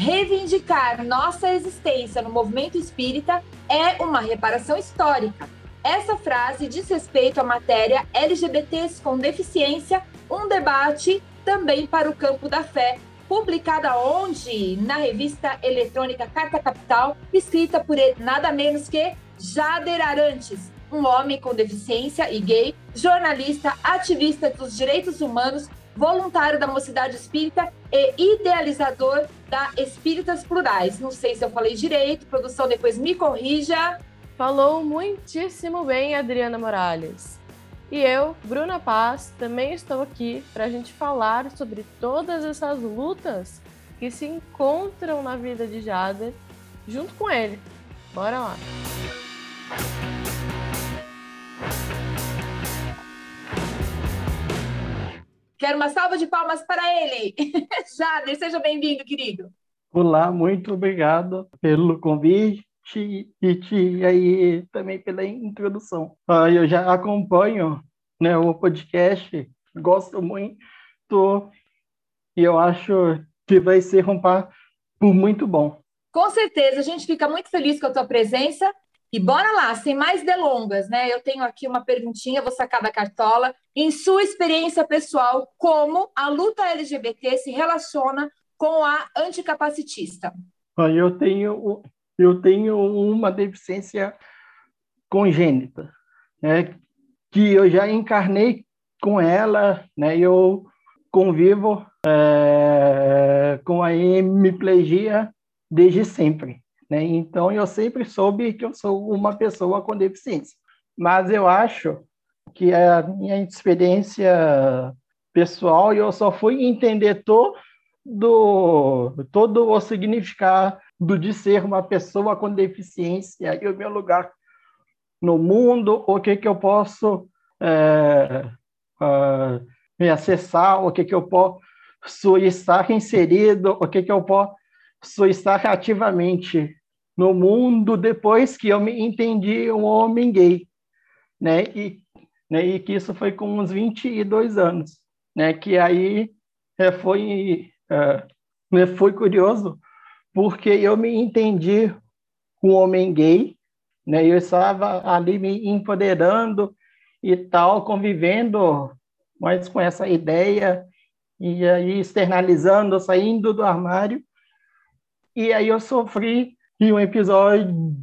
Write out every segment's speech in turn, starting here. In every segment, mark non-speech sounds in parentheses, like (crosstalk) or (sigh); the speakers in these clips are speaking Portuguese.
Reivindicar nossa existência no movimento espírita é uma reparação histórica. Essa frase diz respeito à matéria LGBTs com deficiência, um debate também para o campo da fé, publicada onde? Na revista eletrônica Carta Capital, escrita por nada menos que Jader Arantes, um homem com deficiência e gay, jornalista, ativista dos direitos humanos, voluntário da Mocidade Espírita e idealizador da Espíritas Plurais. Não sei se eu falei direito, produção depois me corrija. Falou muitíssimo bem, Adriana Morales. E eu, Bruna Paz, também estou aqui para a gente falar sobre todas essas lutas que se encontram na vida de Jader junto com ele. Bora lá! Quero uma salva de palmas para ele. (laughs) Jader, seja bem-vindo, querido. Olá, muito obrigado pelo convite e, e aí também pela introdução. Uh, eu já acompanho né, o podcast, gosto muito e eu acho que vai ser um papo muito bom. Com certeza, a gente fica muito feliz com a tua presença e bora lá, sem mais delongas, né? Eu tenho aqui uma perguntinha, vou sacar da cartola. Em sua experiência pessoal, como a luta LGBT se relaciona com a anticapacitista? Eu tenho, eu tenho uma deficiência congênita, né? Que eu já encarnei com ela, né? Eu convivo é, com a hemiplegia desde sempre. Né? Então, eu sempre soube que eu sou uma pessoa com deficiência. Mas eu acho que a minha experiência pessoal, eu só fui entender todo, todo o significado de ser uma pessoa com deficiência e o meu lugar no mundo, o que, que eu posso é, me acessar, o que, que eu posso estar inserido, o que, que eu posso estar ativamente no mundo depois que eu me entendi um homem gay, né? E, né, e que isso foi com uns 22 anos, né? Que aí é, foi, é, né, foi curioso, porque eu me entendi um homem gay, né? Eu estava ali me empoderando e tal, convivendo mais com essa ideia e aí externalizando, saindo do armário. E aí eu sofri e um episódio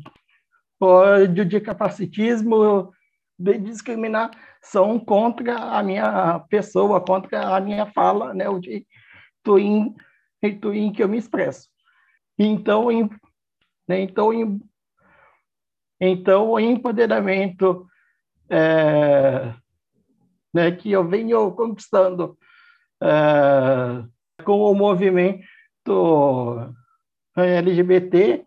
de capacitismo, de discriminação contra a minha pessoa, contra a minha fala, né, o de em, em que eu me expresso. Então, em, né, então, em, então o empoderamento é, né, que eu venho conquistando é, com o movimento LGBT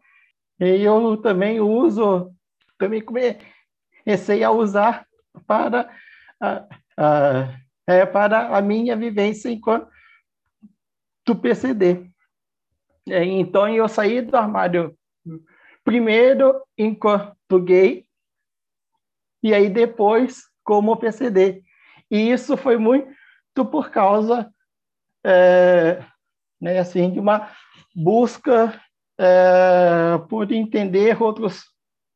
e eu também uso, também comecei a usar para a, a, é, para a minha vivência enquanto PCD. É, então, eu saí do armário primeiro enquanto gay, e aí depois como PCD. E isso foi muito por causa é, né, assim, de uma busca é, por entender outros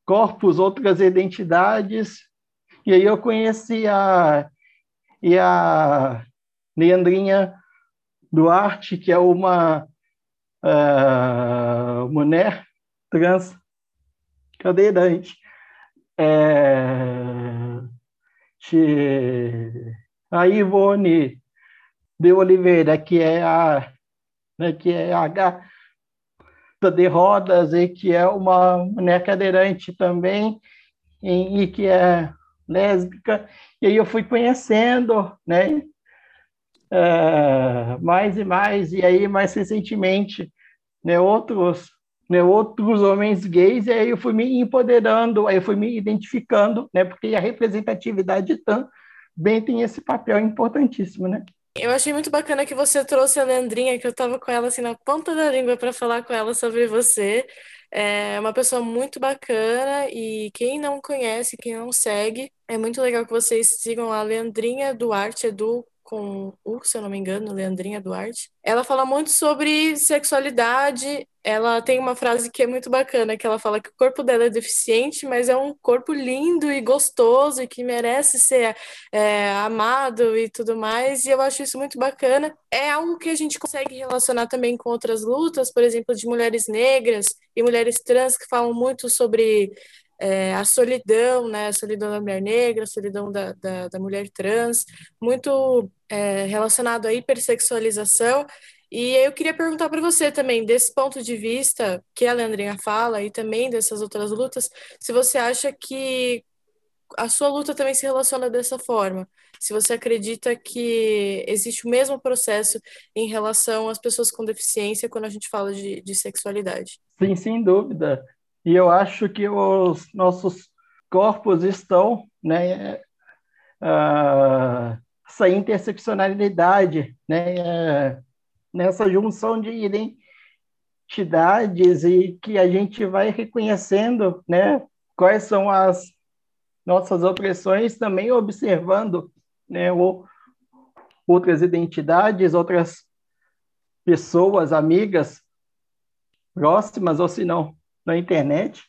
corpos, outras identidades. E aí eu conheci a, e a Leandrinha Duarte, que é uma uh, mulher trans cadeirante. É, a Ivone de Oliveira, que é a, né, que é a de rodas e que é uma mulher cadeirante também e, e que é lésbica. E aí eu fui conhecendo, né? É, mais e mais, e aí mais recentemente, né, outros, né, outros homens gays, e aí eu fui me empoderando, aí eu fui me identificando, né, porque a representatividade também tem esse papel importantíssimo, né? Eu achei muito bacana que você trouxe a Leandrinha, que eu tava com ela assim na ponta da língua para falar com ela sobre você. É uma pessoa muito bacana e quem não conhece, quem não segue, é muito legal que vocês sigam a Leandrinha Duarte, do com o, se eu não me engano, Leandrinha Duarte. Ela fala muito sobre sexualidade. Ela tem uma frase que é muito bacana, que ela fala que o corpo dela é deficiente, mas é um corpo lindo e gostoso e que merece ser é, amado e tudo mais. E eu acho isso muito bacana. É algo que a gente consegue relacionar também com outras lutas, por exemplo, de mulheres negras e mulheres trans que falam muito sobre é, a solidão, né, a solidão da mulher negra, a solidão da, da, da mulher trans, muito é, relacionado à hipersexualização. E eu queria perguntar para você também, desse ponto de vista que a Leandrinha fala e também dessas outras lutas, se você acha que a sua luta também se relaciona dessa forma. Se você acredita que existe o mesmo processo em relação às pessoas com deficiência quando a gente fala de, de sexualidade. Sim, sem dúvida. E eu acho que os nossos corpos estão, né, uh, essa interseccionalidade, né, uh, nessa junção de identidades e que a gente vai reconhecendo, né, quais são as nossas opressões, também observando, né, o, outras identidades, outras pessoas, amigas próximas, ou se não, na internet.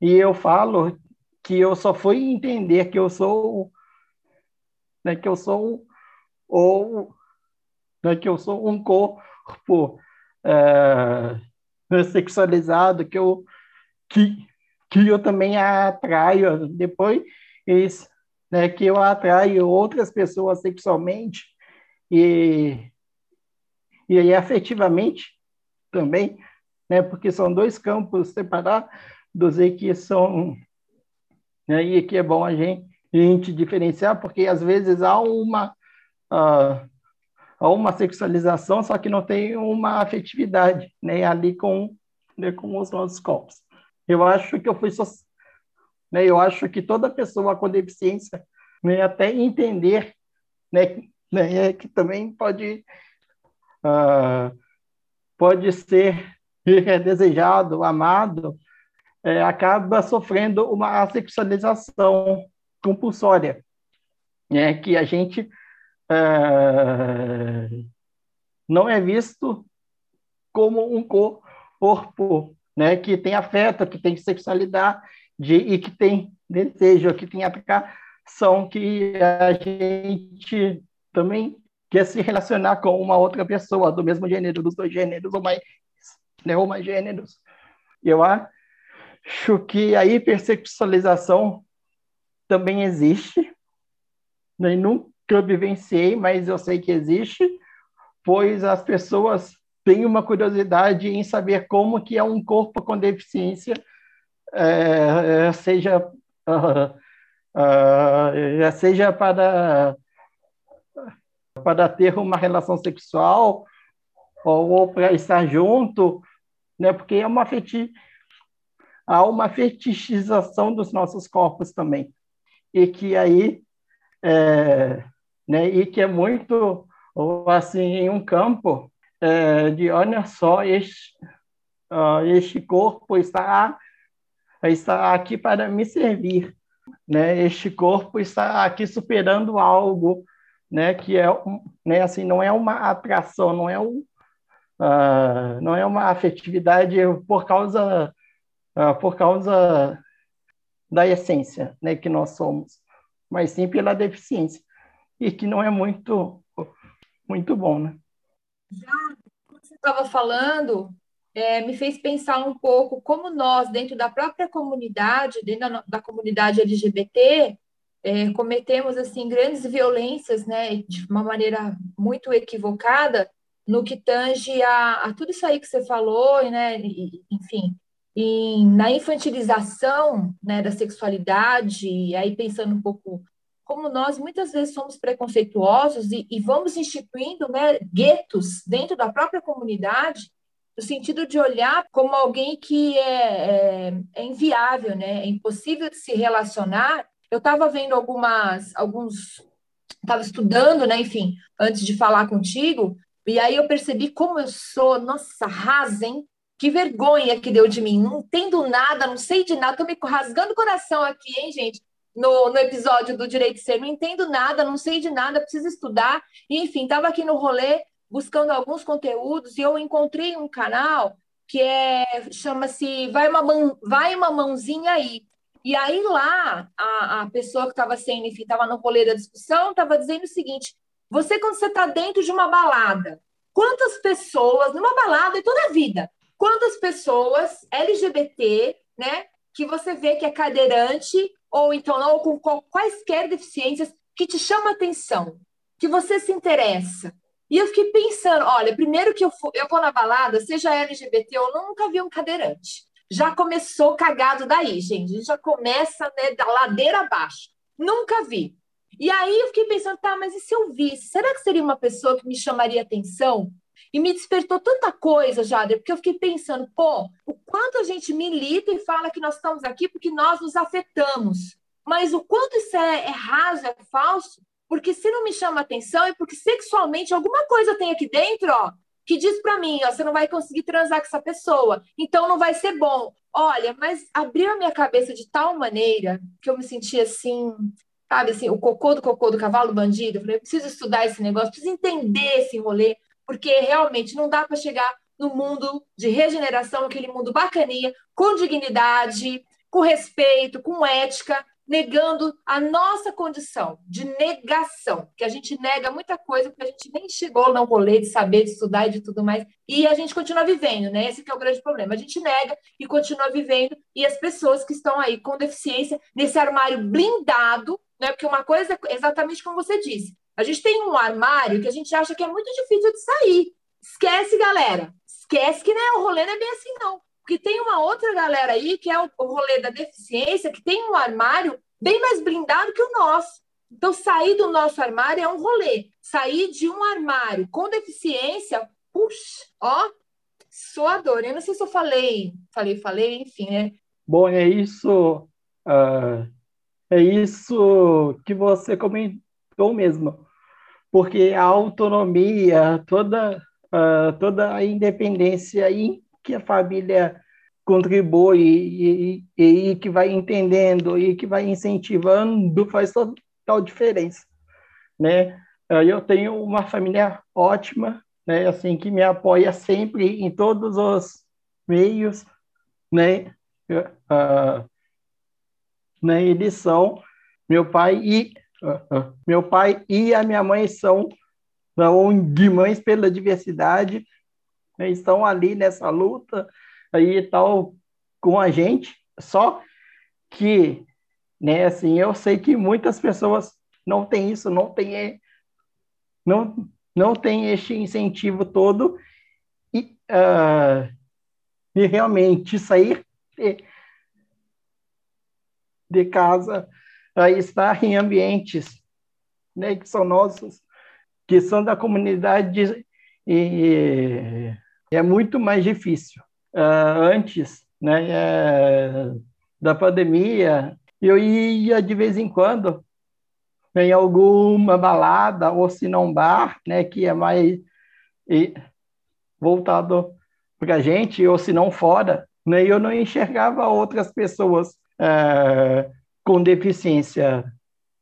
E eu falo que eu só fui entender que eu sou né, que eu sou ou né, que eu sou um corpo é, sexualizado que eu que, que eu também atraio. Depois isso, né, que eu atraio outras pessoas sexualmente e e afetivamente também né, porque são dois campos separados e que são né, e que é bom a gente, a gente diferenciar, porque às vezes há uma uh, há uma sexualização, só que não tem uma afetividade né, ali com, né, com os nossos corpos. Eu acho que eu fui so, né, eu acho que toda pessoa com deficiência né, até entender né, né, que também pode uh, pode ser (laughs) é desejado, amado, é, acaba sofrendo uma sexualização compulsória, né? que a gente é, não é visto como um corpo né? que tem afeto, que tem sexualidade e que tem desejo, que tem aplicação, que a gente também quer se relacionar com uma outra pessoa do mesmo gênero, dos dois gêneros, ou mais neomagêneros. Eu acho que a hipersexualização também existe. Eu nunca vivenciei, mas eu sei que existe, pois as pessoas têm uma curiosidade em saber como que é um corpo com deficiência, é, seja, uh, seja para, para ter uma relação sexual ou, ou para estar junto, né? Porque é uma feti há uma fetichização dos nossos corpos também e que aí é, né? E que é muito assim em um campo é, de olha só este uh, este corpo está está aqui para me servir, né? Este corpo está aqui superando algo, né? Que é, né? Assim, não é uma atração, não é um, Uh, não é uma afetividade por causa uh, por causa da essência né, que nós somos, mas sim pela deficiência e que não é muito muito bom, né? Já você estava falando, é, me fez pensar um pouco como nós dentro da própria comunidade, dentro da, da comunidade LGBT, é, cometemos assim grandes violências, né, de uma maneira muito equivocada no que tange a, a tudo isso aí que você falou, né, e, enfim, e na infantilização né, da sexualidade, e aí pensando um pouco como nós muitas vezes somos preconceituosos e, e vamos instituindo né, guetos dentro da própria comunidade, no sentido de olhar como alguém que é, é, é inviável, né, é impossível de se relacionar. Eu estava vendo algumas, alguns, estava estudando, né, enfim, antes de falar contigo, e aí eu percebi como eu sou, nossa, rasa, hein? Que vergonha que deu de mim. Não entendo nada, não sei de nada, tô me rasgando o coração aqui, hein, gente? no, no episódio do Direito de Ser, não entendo nada, não sei de nada, preciso estudar. E, enfim, estava aqui no rolê buscando alguns conteúdos e eu encontrei um canal que é chama-se Vai uma Vai uma mãozinha aí. E aí lá a, a pessoa que estava sendo, enfim, estava no rolê da discussão, estava dizendo o seguinte: você quando você está dentro de uma balada, quantas pessoas numa balada e toda a vida, quantas pessoas LGBT, né, que você vê que é cadeirante ou então ou com quaisquer deficiências que te chama atenção, que você se interessa. E eu fiquei pensando, olha, primeiro que eu, for, eu vou na balada, seja LGBT ou nunca vi um cadeirante. Já começou cagado daí, gente já começa né, da ladeira abaixo. Nunca vi. E aí eu fiquei pensando, tá, mas e se eu visse? Será que seria uma pessoa que me chamaria atenção? E me despertou tanta coisa, Jader, porque eu fiquei pensando, pô, o quanto a gente milita e fala que nós estamos aqui porque nós nos afetamos. Mas o quanto isso é, é raso, é falso, porque se não me chama atenção é porque sexualmente alguma coisa tem aqui dentro, ó, que diz para mim, ó, você não vai conseguir transar com essa pessoa, então não vai ser bom. Olha, mas abriu a minha cabeça de tal maneira que eu me senti assim, sabe, assim, o cocô do cocô do cavalo bandido. Eu falei, eu preciso estudar esse negócio, preciso entender esse rolê, porque realmente não dá para chegar no mundo de regeneração, aquele mundo bacaninha, com dignidade, com respeito, com ética, negando a nossa condição de negação, que a gente nega muita coisa porque a gente nem chegou no rolê de saber, de estudar e de tudo mais, e a gente continua vivendo, né? Esse é o grande problema. A gente nega e continua vivendo, e as pessoas que estão aí com deficiência nesse armário blindado, né? Porque uma coisa é exatamente como você disse, a gente tem um armário que a gente acha que é muito difícil de sair. Esquece, galera. Esquece que né, o rolê não é bem assim, não. Porque tem uma outra galera aí, que é o, o rolê da deficiência, que tem um armário bem mais blindado que o nosso. Então, sair do nosso armário é um rolê. Sair de um armário com deficiência, puxa, ó, suador. Eu não sei se eu falei, falei, falei, enfim, né? Bom, é isso, uh, é isso que você comentou mesmo, porque a autonomia, toda, uh, toda a independência aí que a família contribui e, e, e, que vai entendendo e que vai incentivando faz total diferença, né? Eu tenho uma família ótima, né? Assim que me apoia sempre em todos os meios, né? Uh, né? Eles são meu pai e uh, uh, meu pai e a minha mãe são de mães pela diversidade né, estão ali nessa luta aí tal com a gente, só que, né, assim, eu sei que muitas pessoas não têm isso, não tem não não tem este incentivo todo e, uh, e realmente sair de, casa, uh, estar em ambientes né, que são nossos, que são da comunidade e, é muito mais difícil. Uh, antes né, é, da pandemia, eu ia de vez em quando em alguma balada, ou se não bar, né, que é mais voltado para a gente, ou se não fora, né, eu não enxergava outras pessoas é, com deficiência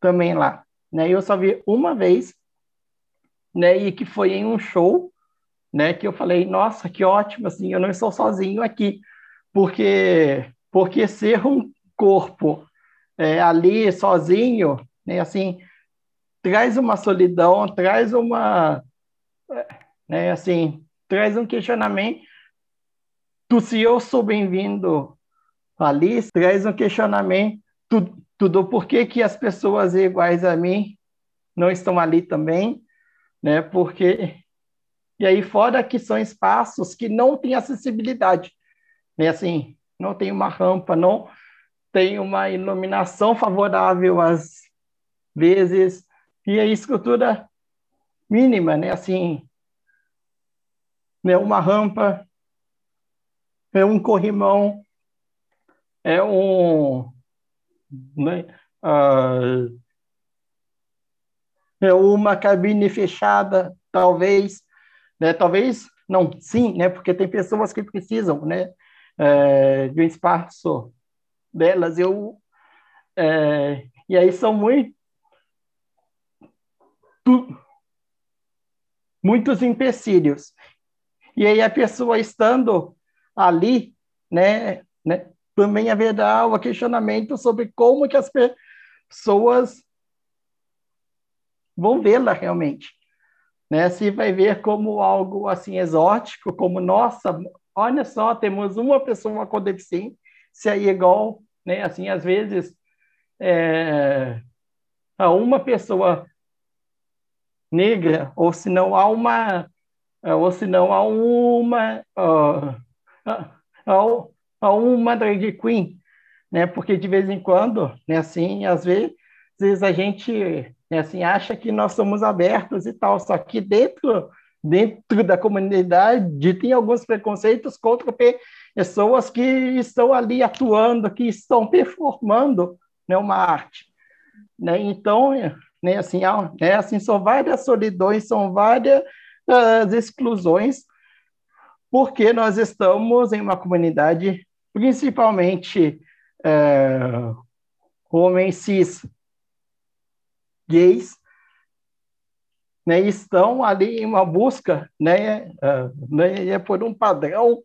também lá. Né, eu só vi uma vez, né, e que foi em um show, né? Que eu falei, nossa, que ótimo, assim, eu não estou sozinho aqui, porque porque ser um corpo é, ali sozinho, né? Assim, traz uma solidão, traz uma, né? Assim, traz um questionamento. Tu, se eu sou bem-vindo ali, traz um questionamento tudo, tudo por que, que as pessoas iguais a mim não estão ali também, né? Porque e aí, fora que são espaços que não têm acessibilidade, né? assim, não tem uma rampa, não tem uma iluminação favorável às vezes, e a estrutura mínima, né? Assim, né? uma rampa, é um corrimão, é um, né? É uma cabine fechada, talvez, né? Talvez não, sim, né? Porque tem pessoas que precisam, né? É, de um espaço delas. Eu é, E aí são muito muitos empecilhos. E aí a pessoa estando ali, né, né, também haverá o questionamento sobre como que as pessoas vão vê-la realmente. Né? Se vai ver como algo assim exótico, como nossa, olha só, temos uma pessoa com deficiência aí igual, né? Assim, às vezes é, a uma pessoa negra, ou se não há uma, ou se não há uma, uh, há uma drag queen, né? Porque de vez em quando, né? Assim, às vezes a gente né, assim, acha que nós somos abertos e tal, só que dentro, dentro da comunidade tem alguns preconceitos contra pessoas que estão ali atuando, que estão performando né, uma arte. Né? Então, né, assim, né, assim, são várias solidões, são várias uh, exclusões, porque nós estamos em uma comunidade, principalmente uh, homens cis gays né, estão ali em uma busca né, é, né, é por um padrão,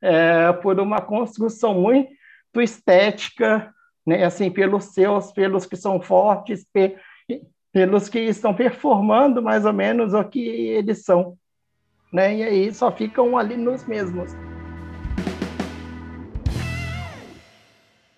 é, por uma construção muito estética, né, assim, pelos seus, pelos que são fortes, pelos que estão performando mais ou menos o que eles são. Né, e aí só ficam ali nos mesmos.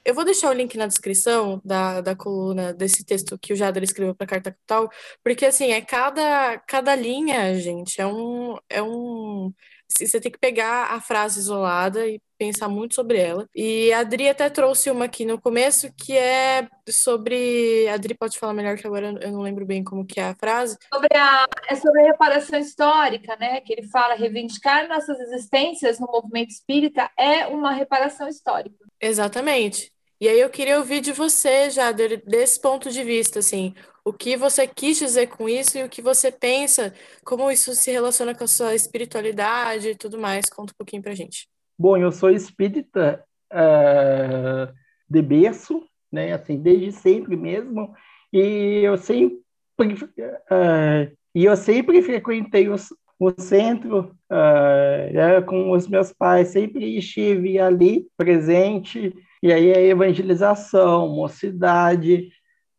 Eu vou deixar o link na descrição da, da coluna desse texto que o Jader escreveu para Carta Capital, porque assim, é cada, cada linha, gente, é um, é um. Você tem que pegar a frase isolada e pensar muito sobre ela. E a Adri até trouxe uma aqui no começo que é sobre. A Adri pode falar melhor que agora eu não lembro bem como que é a frase. Sobre a, é sobre a reparação histórica, né? Que ele fala reivindicar nossas existências no movimento espírita é uma reparação histórica. Exatamente. E aí eu queria ouvir de você, já desse ponto de vista, assim, o que você quis dizer com isso e o que você pensa, como isso se relaciona com a sua espiritualidade e tudo mais. Conta um pouquinho pra gente. Bom, eu sou espírita uh, de berço, né, assim, desde sempre mesmo, e eu sempre, uh, e eu sempre frequentei os, o centro uh, com os meus pais, sempre estive ali presente, e aí a evangelização, mocidade,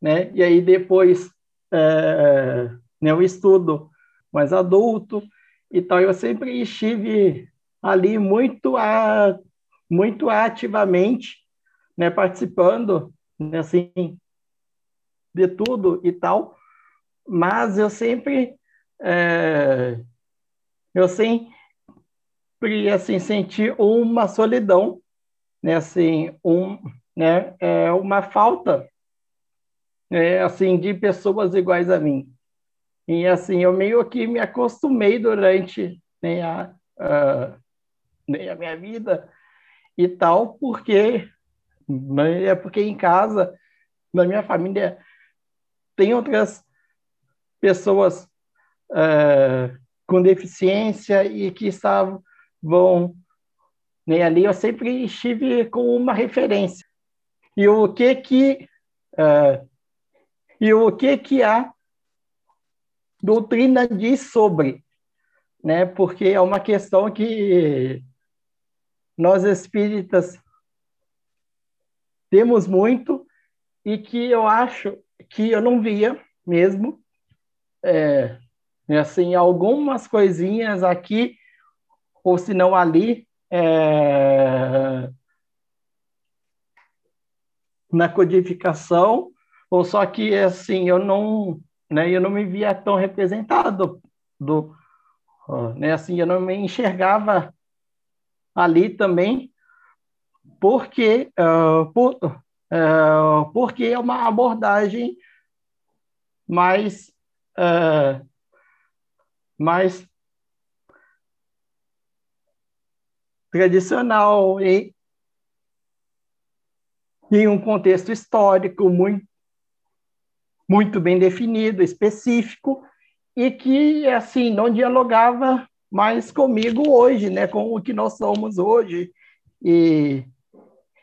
né? E aí depois é, né, estudo mais adulto e tal. Eu sempre estive ali muito, a, muito ativamente, né, participando, né, assim, de tudo e tal, mas eu sempre, é, eu sempre, assim, senti uma solidão, né, assim, um, né, é uma falta é, assim de pessoas iguais a mim. E assim, eu meio que me acostumei durante né, a, a, né, a minha vida e tal, porque né, é porque em casa, na minha família, tem outras pessoas uh, com deficiência e que estavam né? Ali eu sempre estive com uma referência. E o que que uh, e o que que a doutrina diz sobre, né? Porque é uma questão que nós espíritas temos muito e que eu acho que eu não via mesmo, é, assim, algumas coisinhas aqui ou se não ali, é, na codificação, ou só que assim eu não, né, eu não me via tão representado do, né, assim eu não me enxergava ali também, porque uh, por, uh, porque é uma abordagem mais uh, mais tradicional e em um contexto histórico muito, muito bem definido, específico, e que, assim, não dialogava mais comigo hoje, né, com o que nós somos hoje e,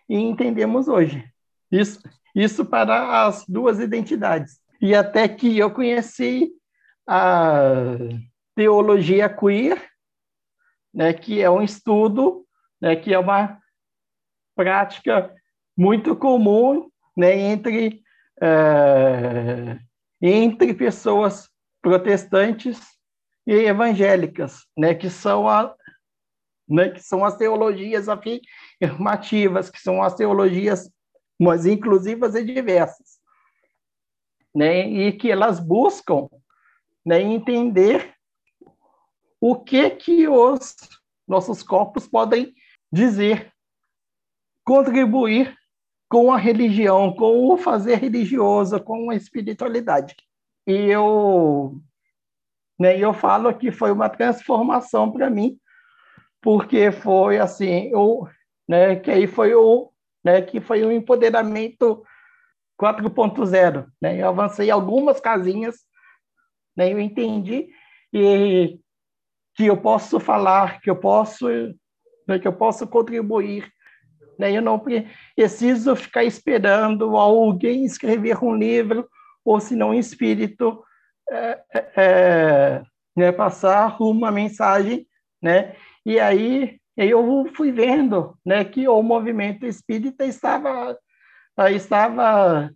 e entendemos hoje. Isso, isso para as duas identidades. E até que eu conheci a teologia queer, né, que é um estudo, né, que é uma prática muito comum né, entre, é, entre pessoas protestantes e evangélicas, né, que são a, né, que são as teologias afirmativas, que são as teologias mais inclusivas e diversas, né, e que elas buscam né, entender o que que os nossos corpos podem dizer, contribuir com a religião, com o fazer religioso, com a espiritualidade. E eu, né, eu falo que foi uma transformação para mim, porque foi assim, eu, né, que aí foi o, né, que foi um empoderamento 4.0, né? Eu avancei algumas casinhas, né, eu entendi e que eu posso falar, que eu posso, né, que eu posso contribuir. Né? Eu não preciso ficar esperando alguém escrever um livro, ou se não, um espírito é, é, é, né, passar uma mensagem, né? E aí eu fui vendo, né, que o movimento espírita estava estava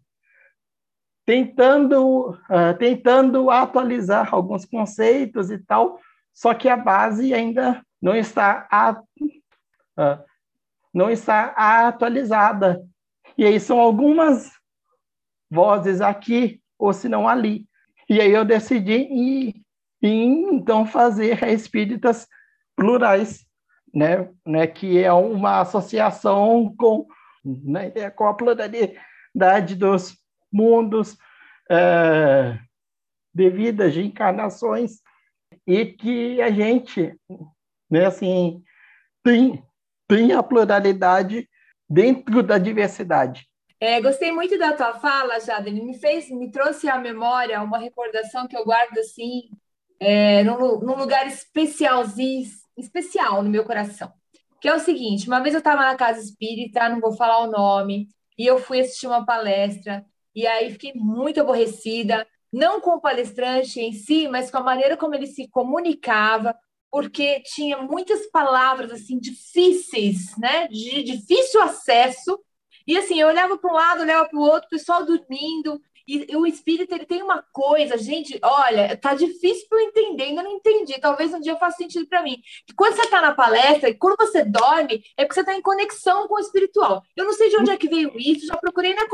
tentando uh, tentando atualizar alguns conceitos e tal, só que a base ainda não está a, uh, não está atualizada. E aí são algumas vozes aqui, ou se não ali. E aí eu decidi ir, então fazer espíritas plurais, né, né, que é uma associação com, né, com a pluralidade dos mundos, é, de vidas, de encarnações, e que a gente, né, assim, tem, tem a pluralidade dentro da diversidade. É, gostei muito da tua fala, Jada. Me fez, me trouxe à memória uma recordação que eu guardo assim, é, num, num lugar especialzinho, especial no meu coração. Que é o seguinte: uma vez eu estava na casa espírita, não vou falar o nome, e eu fui assistir uma palestra, e aí fiquei muito aborrecida, não com o palestrante em si, mas com a maneira como ele se comunicava, porque tinha muitas palavras assim difíceis, né, de difícil acesso. E assim, eu olhava para um lado, olhava para o outro, pessoal dormindo, e o espírito ele tem uma coisa, gente, olha, tá difícil para eu entender, ainda não entendi. Talvez um dia faça sentido para mim. Que quando você está na palestra e quando você dorme, é porque você está em conexão com o espiritual. Eu não sei de onde é que veio isso, já procurei na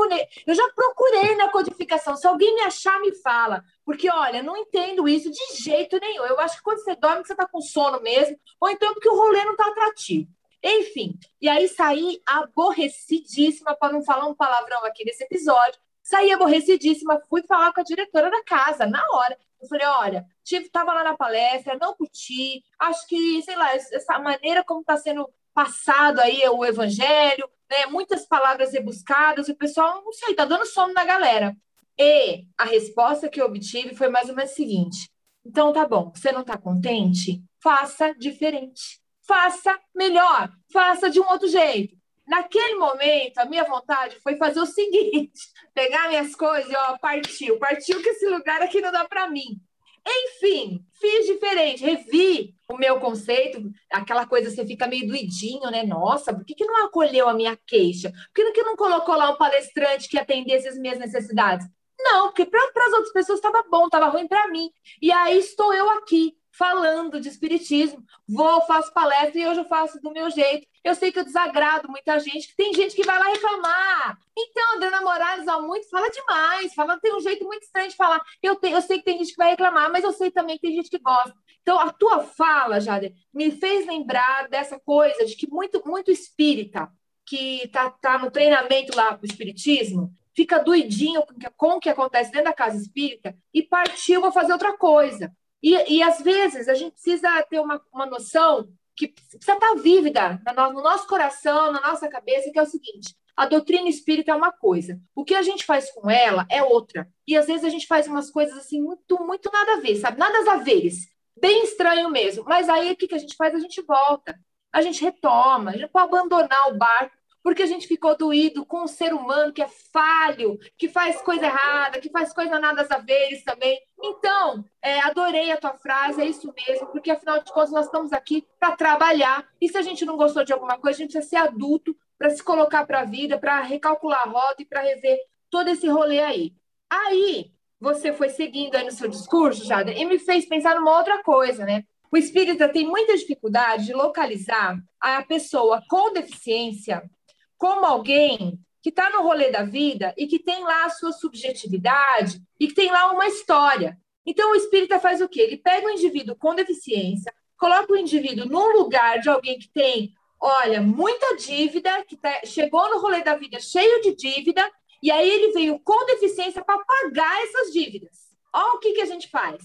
eu já procurei na codificação. Se alguém me achar, me fala. Porque, olha, não entendo isso de jeito nenhum. Eu acho que quando você dorme, você está com sono mesmo, ou então porque o rolê não está atrativo. Enfim, e aí saí aborrecidíssima, para não falar um palavrão aqui nesse episódio, Saí aborrecidíssima, fui falar com a diretora da casa, na hora. Eu falei, olha, tive, tava lá na palestra, não curti, acho que, sei lá, essa maneira como está sendo passado aí o evangelho, né, muitas palavras rebuscadas, o pessoal, não sei, tá dando sono na galera. E a resposta que eu obtive foi mais ou menos a seguinte: então tá bom, você não tá contente? Faça diferente. Faça melhor, faça de um outro jeito. Naquele momento, a minha vontade foi fazer o seguinte: (laughs) pegar minhas coisas e ó, partiu. Partiu que esse lugar aqui não dá para mim. Enfim, fiz diferente, revi o meu conceito, aquela coisa você fica meio doidinho, né? Nossa, por que, que não acolheu a minha queixa? Por que, que não colocou lá um palestrante que atendesse as minhas necessidades? Não, porque para as outras pessoas estava bom, estava ruim para mim. E aí estou eu aqui, falando de espiritismo. Vou, faço palestra e hoje eu faço do meu jeito. Eu sei que eu desagrado muita gente, tem gente que vai lá reclamar. Então, a Adriana Morales, ó, muito, fala demais, fala, tem um jeito muito estranho de falar. Eu, te, eu sei que tem gente que vai reclamar, mas eu sei também que tem gente que gosta. Então, a tua fala, Jader, me fez lembrar dessa coisa de que muito, muito espírita que tá, tá no treinamento lá do espiritismo, fica doidinho com o que acontece dentro da casa espírita e partiu para fazer outra coisa. E, e às vezes a gente precisa ter uma, uma noção que precisa estar vívida no nosso coração, na nossa cabeça, que é o seguinte: a doutrina espírita é uma coisa, o que a gente faz com ela é outra. E às vezes a gente faz umas coisas assim muito, muito nada a ver, sabe? Nada a ver, bem estranho mesmo. Mas aí o que, que a gente faz? A gente volta, a gente retoma, a gente pode abandonar o barco porque a gente ficou doído com um ser humano que é falho, que faz coisa errada, que faz coisa nada a ver também. Então, é, adorei a tua frase, é isso mesmo, porque afinal de contas nós estamos aqui para trabalhar. E se a gente não gostou de alguma coisa, a gente precisa ser adulto para se colocar para a vida, para recalcular a rota e para rever todo esse rolê aí. Aí, você foi seguindo aí no seu discurso, Jader, e me fez pensar numa outra coisa, né? O espírita tem muita dificuldade de localizar a pessoa com deficiência como alguém que está no rolê da vida e que tem lá a sua subjetividade e que tem lá uma história. Então, o espírita faz o quê? Ele pega o indivíduo com deficiência, coloca o indivíduo num lugar de alguém que tem, olha, muita dívida, que tá, chegou no rolê da vida cheio de dívida, e aí ele veio com deficiência para pagar essas dívidas. Olha o que, que a gente faz.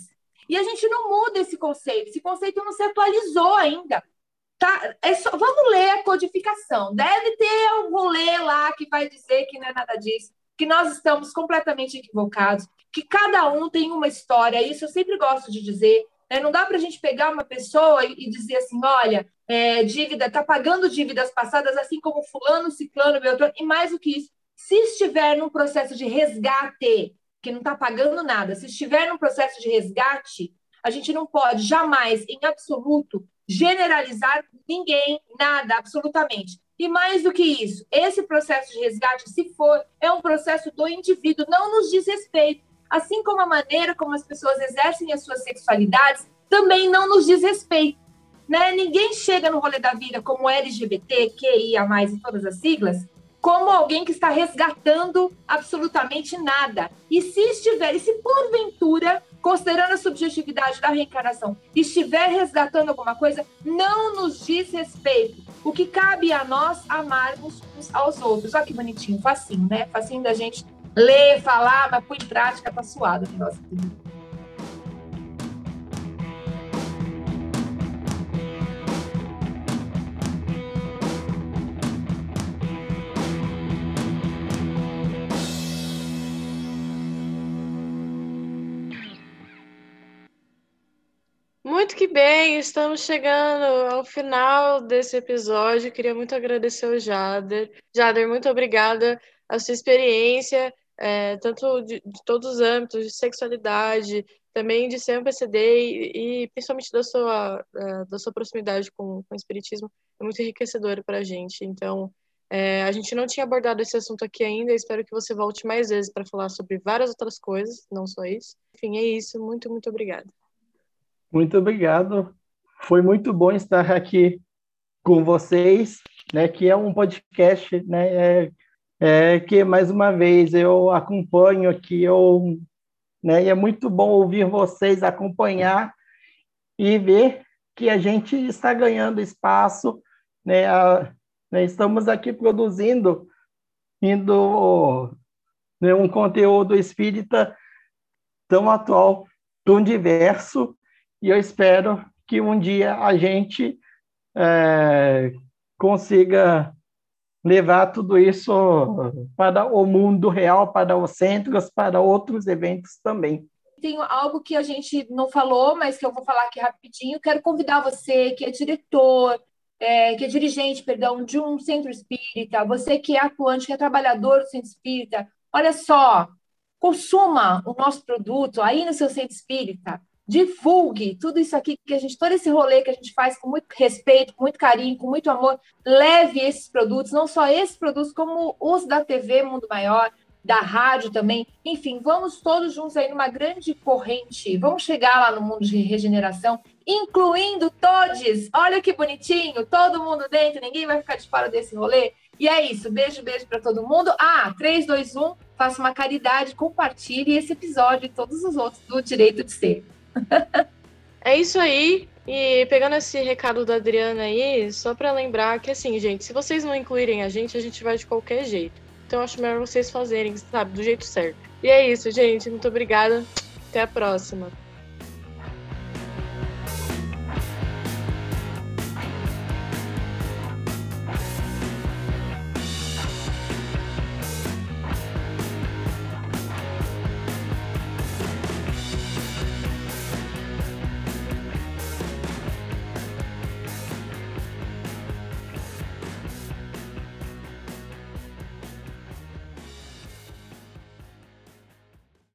E a gente não muda esse conceito, esse conceito não se atualizou ainda. Tá, é só, vamos ler a codificação. Deve ter um rolê lá que vai dizer que não é nada disso, que nós estamos completamente equivocados, que cada um tem uma história. Isso eu sempre gosto de dizer. Né? Não dá para a gente pegar uma pessoa e, dizer assim: olha, é, dívida, está pagando dívidas passadas, assim como Fulano, Ciclano, Beltrano, e mais do que isso. Se estiver num processo de resgate, que não está pagando nada, se estiver num processo de resgate, a gente não pode jamais, em absoluto, generalizar ninguém, nada, absolutamente. E mais do que isso, esse processo de resgate, se for, é um processo do indivíduo, não nos diz respeito. Assim como a maneira como as pessoas exercem as suas sexualidades também não nos diz respeito. Né? Ninguém chega no rolê da vida como LGBT, QIA, e todas as siglas, como alguém que está resgatando absolutamente nada. E se estiver, e se porventura, considerando a subjetividade da reencarnação, estiver resgatando alguma coisa, não nos diz respeito. O que cabe a nós amarmos uns aos outros. Olha que bonitinho, facinho, né? Facinho da gente ler, falar, mas pôr em prática, tá suado o negócio. Muito que bem, estamos chegando ao final desse episódio. Queria muito agradecer ao Jader. Jader, muito obrigada. A sua experiência, é, tanto de, de, todos os âmbitos, de sexualidade, também de ser um PCD e, e principalmente da sua, da sua proximidade com, com o Espiritismo, é muito enriquecedora para a gente. Então, é, a gente não tinha abordado esse assunto aqui ainda. Espero que você volte mais vezes para falar sobre várias outras coisas, não só isso. Enfim, é isso. Muito, muito obrigada. Muito obrigado. Foi muito bom estar aqui com vocês, né? Que é um podcast, né? É, é, que mais uma vez eu acompanho aqui, eu, né? E é muito bom ouvir vocês acompanhar e ver que a gente está ganhando espaço, né? A, né estamos aqui produzindo indo né, um conteúdo espírita tão atual, tão diverso e eu espero que um dia a gente é, consiga levar tudo isso para o mundo real, para os centros, para outros eventos também. Tem algo que a gente não falou, mas que eu vou falar aqui rapidinho. Quero convidar você que é diretor, é, que é dirigente, perdão, de um centro espírita, você que é atuante, que é trabalhador do centro espírita, olha só, consuma o nosso produto aí no seu centro espírita divulgue tudo isso aqui que a gente, todo esse rolê que a gente faz com muito respeito, com muito carinho, com muito amor, leve esses produtos, não só esses produtos, como os da TV Mundo Maior, da rádio também. Enfim, vamos todos juntos aí numa grande corrente. Vamos chegar lá no mundo de regeneração, incluindo todos. Olha que bonitinho, todo mundo dentro, ninguém vai ficar de fora desse rolê. E é isso, beijo, beijo para todo mundo. Ah, 3, 2, 1, faça uma caridade, compartilhe esse episódio e todos os outros do Direito de Ser (laughs) é isso aí. E pegando esse recado da Adriana aí, só para lembrar que assim, gente, se vocês não incluírem a gente, a gente vai de qualquer jeito. Então acho melhor vocês fazerem, sabe, do jeito certo. E é isso, gente. Muito obrigada. Até a próxima.